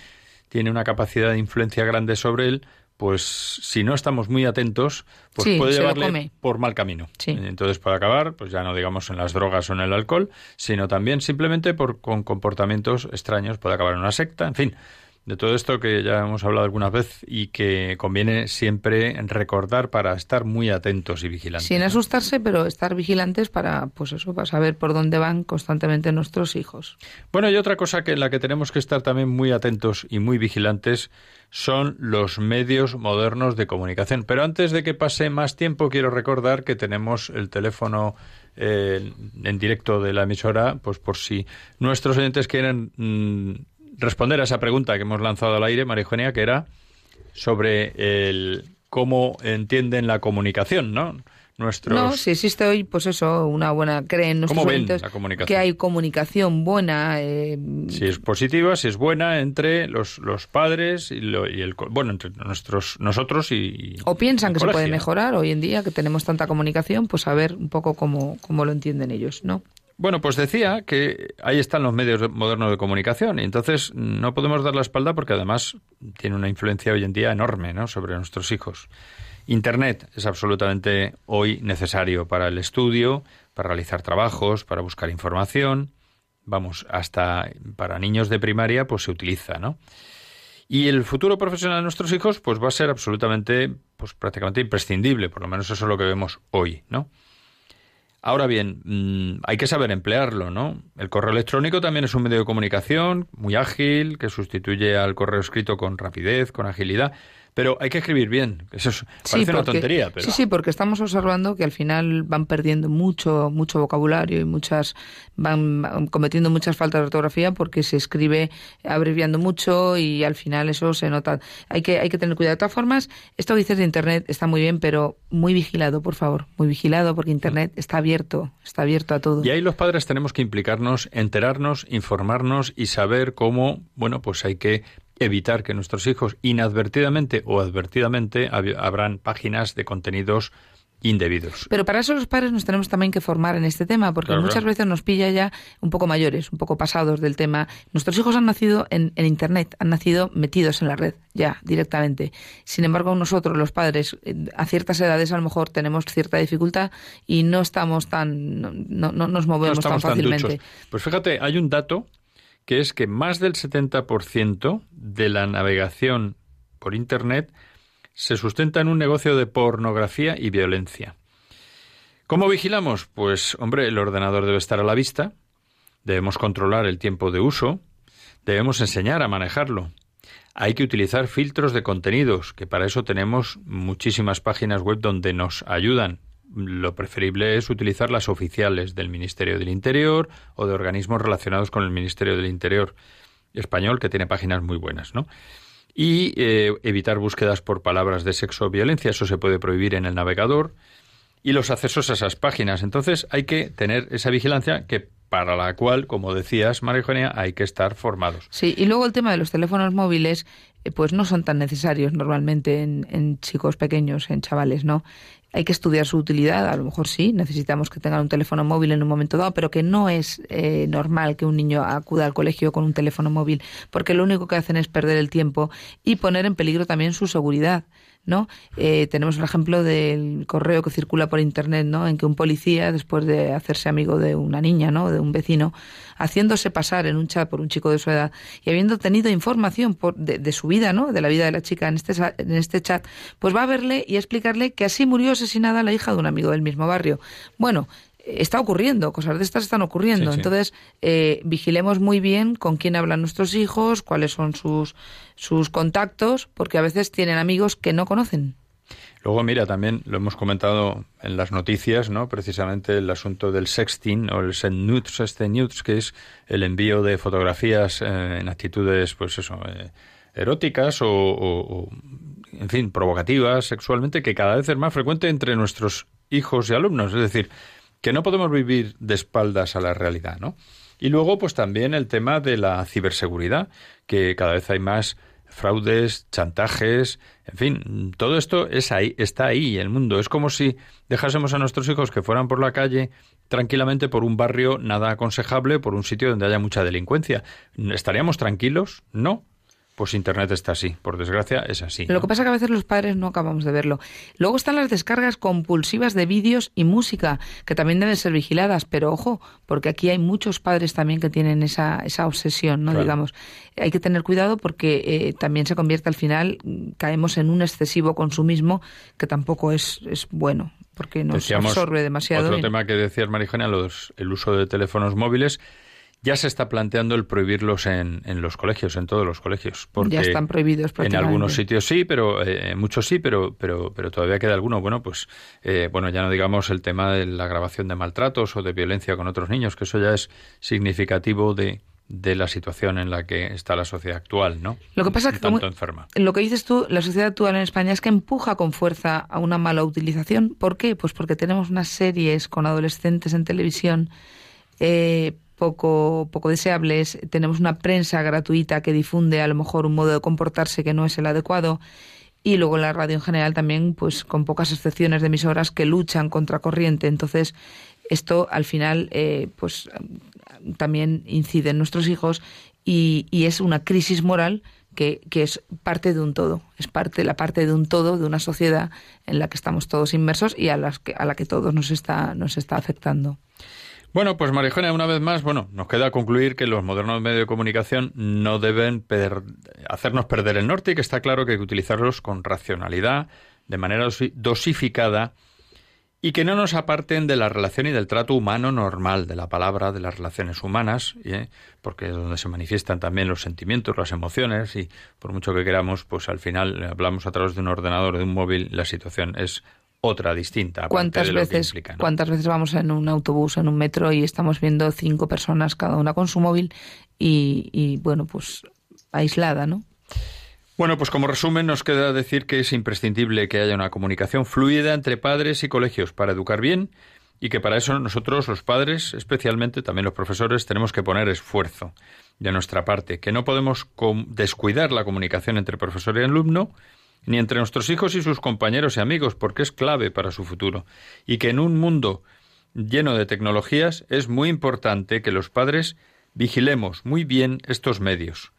tiene una capacidad de influencia grande sobre él, pues si no estamos muy atentos, pues
Sí,
puede llevarle por mal camino.
Sí.
Entonces puede acabar, pues ya no digamos en las drogas o en el alcohol, sino también simplemente por con comportamientos extraños, puede acabar en una secta, en fin. De todo esto que ya hemos hablado alguna vez y que conviene siempre recordar para estar muy atentos y vigilantes.
Sin asustarse, pero estar vigilantes para, pues eso, para saber por dónde van constantemente nuestros hijos.
Bueno, y otra cosa que en la que tenemos que estar también muy atentos y muy vigilantes son los medios modernos de comunicación. Pero antes de que pase más tiempo, quiero recordar que tenemos el teléfono eh, en directo de la emisora, pues por si nuestros oyentes quieren mm, responder a esa pregunta que hemos lanzado al aire, María Eugenia, que era sobre el cómo entienden la comunicación, ¿no? Nuestros
No, si existe hoy, pues eso, una buena, creen nuestros
¿Cómo ven
oyentes
la comunicación?
que hay comunicación buena. eh,
si es positiva, si es buena entre los, los padres y, lo- y el bueno entre nuestros nosotros y, y
o piensan que se puede mejorar hoy en día, que tenemos tanta comunicación, pues a ver un poco cómo, cómo lo entienden ellos, ¿no?
Bueno, pues decía que ahí están los medios de- modernos de comunicación y entonces no podemos dar la espalda porque además tiene una influencia hoy en día enorme, ¿no? sobre nuestros hijos. Internet es absolutamente hoy necesario para el estudio, para realizar trabajos, para buscar información. Vamos, hasta para niños de primaria pues se utiliza, ¿no? Y el futuro profesional de nuestros hijos pues va a ser absolutamente pues prácticamente imprescindible, por lo menos eso es lo que vemos hoy, ¿no? Ahora bien, mm, hay que saber emplearlo, ¿no? El correo electrónico también es un medio de comunicación muy ágil, que sustituye al correo escrito con rapidez, con agilidad, pero hay que escribir bien. Eso es- parece una tontería, pero
Sí, sí, porque estamos observando que al final van perdiendo mucho, mucho vocabulario y muchas van van cometiendo muchas faltas de ortografía porque se escribe abreviando mucho y al final eso se nota. Hay que, hay que tener cuidado. De todas formas, esto que dices de Internet está muy bien, pero muy vigilado, por favor. Muy vigilado porque Internet está abierto, está abierto a todo.
Y ahí los padres tenemos que implicarnos, enterarnos, informarnos y saber cómo, bueno, pues hay que evitar que nuestros hijos inadvertidamente o advertidamente hab- abran páginas de contenidos indebidos.
Pero para eso los padres nos tenemos también que formar en este tema, porque
Claro,
muchas
claro.
veces nos pilla ya un poco mayores, un poco pasados del tema. Nuestros hijos han nacido en, en Internet, han nacido metidos en la red, ya, directamente. Sin embargo, nosotros, los padres, eh, a ciertas edades a lo mejor tenemos cierta dificultad y no estamos tan, no, no- no nos
no
movemos tan fácilmente.
Pues fíjate, hay un dato que es que más del 70% de la navegación por Internet se sustenta en un negocio de pornografía y violencia. ¿Cómo vigilamos? Pues, hombre, el ordenador debe estar a la vista, debemos controlar el tiempo de uso, debemos enseñar a manejarlo. Hay que utilizar filtros de contenidos, que para eso tenemos muchísimas páginas web donde nos ayudan. Lo preferible es utilizar las oficiales del Ministerio del Interior o de organismos relacionados con el Ministerio del Interior español, que tiene páginas muy buenas, ¿no? Y eh, evitar búsquedas por palabras de sexo o violencia, eso se puede prohibir en el navegador y los accesos a esas páginas. Entonces hay que tener esa vigilancia que para la cual, como decías, María Eugenia, hay que estar formados.
Sí, y luego el tema de los teléfonos móviles, eh, pues no son tan necesarios normalmente en, en chicos pequeños, en chavales, ¿no? Hay que estudiar su utilidad, a lo mejor sí, necesitamos que tengan un teléfono móvil en un momento dado, pero que no es eh, normal que un niño acuda al colegio con un teléfono móvil, porque lo único que hacen es perder el tiempo y poner en peligro también su seguridad. ¿No? Eh, tenemos el ejemplo del correo que circula por internet, ¿no? En que un policía, después de hacerse amigo de una niña, ¿no? De un vecino, haciéndose pasar en un chat por un chico de su edad y habiendo tenido información por, de, de, su vida, ¿no? De la vida de la chica en este, en este chat, pues va a verle y a explicarle que así murió asesinada la hija de un amigo del mismo barrio. Bueno, está ocurriendo, cosas de estas están ocurriendo. Sí, sí. Entonces, eh, vigilemos muy bien con quién hablan nuestros hijos, cuáles son sus, sus contactos, porque a veces tienen amigos que no conocen.
Luego, mira, también lo hemos comentado en las noticias, ¿no? Precisamente el asunto del sexting o el send nudes, este nudes, que es el envío de fotografías eh, en actitudes, pues eso, eh, eróticas o, o, o, en fin, provocativas sexualmente, que cada vez es más frecuente entre nuestros hijos y alumnos. Es decir, que no podemos vivir de espaldas a la realidad, ¿no? Y luego, pues también el tema de la ciberseguridad, que cada vez hay más fraudes, chantajes, en fin, todo esto es ahí, está ahí el mundo. Es como si dejásemos a nuestros hijos que fueran por la calle tranquilamente por un barrio nada aconsejable, por un sitio donde haya mucha delincuencia. ¿Estaríamos tranquilos? No. Pues Internet está así. Por desgracia, es así.
Lo que pasa es que a veces los padres no acabamos de verlo. Luego están las descargas compulsivas de vídeos y música, que también deben ser vigiladas, pero ojo, porque aquí hay muchos padres también que tienen esa, esa obsesión, ¿no?
Claro.
Digamos, hay que tener cuidado porque eh, también se convierte al final, caemos en un excesivo consumismo que tampoco es, es bueno, porque nos
Decíamos,
absorbe demasiado.
Otro tema que decías, Marijana, los, el uso de teléfonos móviles. Ya se está planteando el prohibirlos en, en los colegios, en todos los colegios. Porque
ya están prohibidos
En algunos sitios sí, pero eh, muchos sí, pero, pero, pero todavía queda alguno. Bueno, pues eh, bueno, ya no digamos el tema de la grabación de maltratos o de violencia con otros niños, que eso ya es significativo de, de la situación en la que está la sociedad actual, ¿no?
Lo que pasa es que como-
tanto enferma.
Lo que dices tú, la sociedad actual en España es que empuja con fuerza a una mala utilización. ¿Por qué? Pues porque tenemos unas series con adolescentes en televisión eh, poco, poco deseables, tenemos una prensa gratuita que difunde a lo mejor un modo de comportarse que no es el adecuado y luego la radio en general también, pues con pocas excepciones de emisoras que luchan contra corriente. Entonces, esto al final, eh, pues también incide en nuestros hijos y, y es una crisis moral que, que es parte de un todo, es parte la parte de un todo de una sociedad en la que estamos todos inmersos y a las que, a la que todos nos está nos está afectando.
Bueno, pues Marijona, una vez más, bueno, nos queda concluir que los modernos medios de comunicación no deben hacernos perder el norte y que está claro que hay que utilizarlos con racionalidad, de manera dosi- dosificada y que no nos aparten de la relación y del trato humano normal, de la palabra, de las relaciones humanas, ¿eh? porque es donde se manifiestan también los sentimientos, las emociones y por mucho que queramos, pues al final hablamos a través de un ordenador, de un móvil, la situación es otra distinta.
¿Cuántas
de
veces
implica, ¿no?
cuántas veces vamos en un autobús, en un metro y estamos viendo cinco personas cada una con su móvil y, y bueno, pues aislada, ¿no?
Bueno, pues como resumen nos queda decir que es imprescindible que haya una comunicación fluida entre padres y colegios para educar bien y que para eso nosotros los padres, especialmente también los profesores, tenemos que poner esfuerzo de nuestra parte, que no podemos descuidar la comunicación entre profesor y alumno, ni entre nuestros hijos y sus compañeros y amigos, porque es clave para su futuro, y que en un mundo lleno de tecnologías es muy importante que los padres vigilemos muy bien estos medios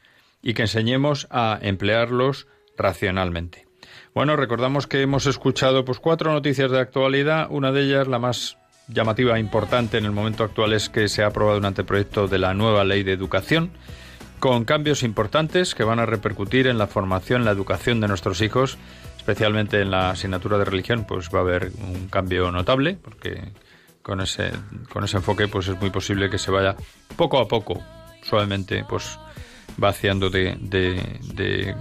y que enseñemos a emplearlos racionalmente. Bueno, recordamos que hemos escuchado pues cuatro noticias de actualidad, una de ellas la más llamativa e importante en el momento actual es que se ha aprobado un anteproyecto de la nueva ley de educación con cambios importantes que van a repercutir en la formación, la educación de nuestros hijos, especialmente en la asignatura de religión, pues va a haber un cambio notable, porque con ese, con ese enfoque pues es muy posible que se vaya poco a poco, suavemente, pues vaciando de, de,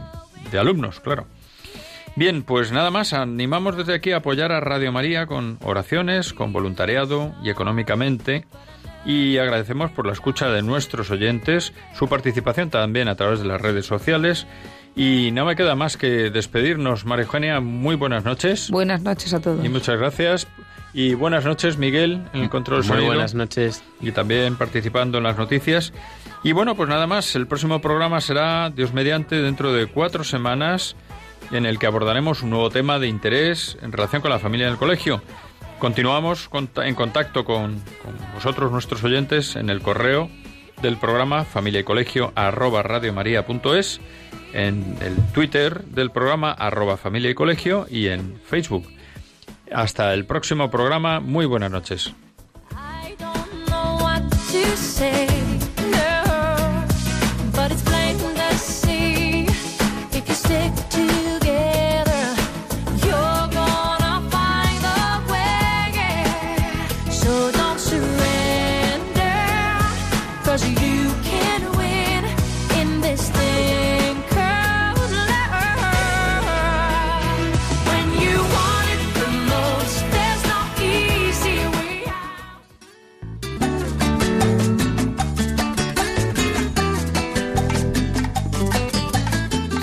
de alumnos, claro. Bien, pues nada más, animamos desde aquí a apoyar a Radio María con oraciones, con voluntariado y económicamente. Y agradecemos por la escucha de nuestros oyentes, su participación también a través de las redes sociales. Y no me queda más que despedirnos. María Eugenia, muy buenas noches.
Buenas noches a todos.
Y muchas gracias. Y buenas noches, Miguel, en el control
Muy
sonido.
buenas noches.
Y también participando en las noticias. Y bueno, pues nada más. El próximo programa será, Dios mediante, dentro de cuatro semanas, en el que abordaremos un nuevo tema de interés en relación con la familia en el colegio. Continuamos en contacto con, vosotros, nuestros oyentes, en el correo del programa familia y colegio arroba radiomaria.es, en el Twitter del programa arroba familia y colegio y en Facebook. Hasta el próximo programa. Muy buenas noches.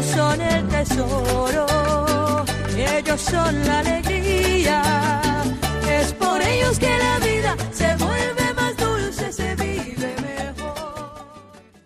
Ellos son el tesoro, ellos son la alegría. Es por ellos que la vida se vuelve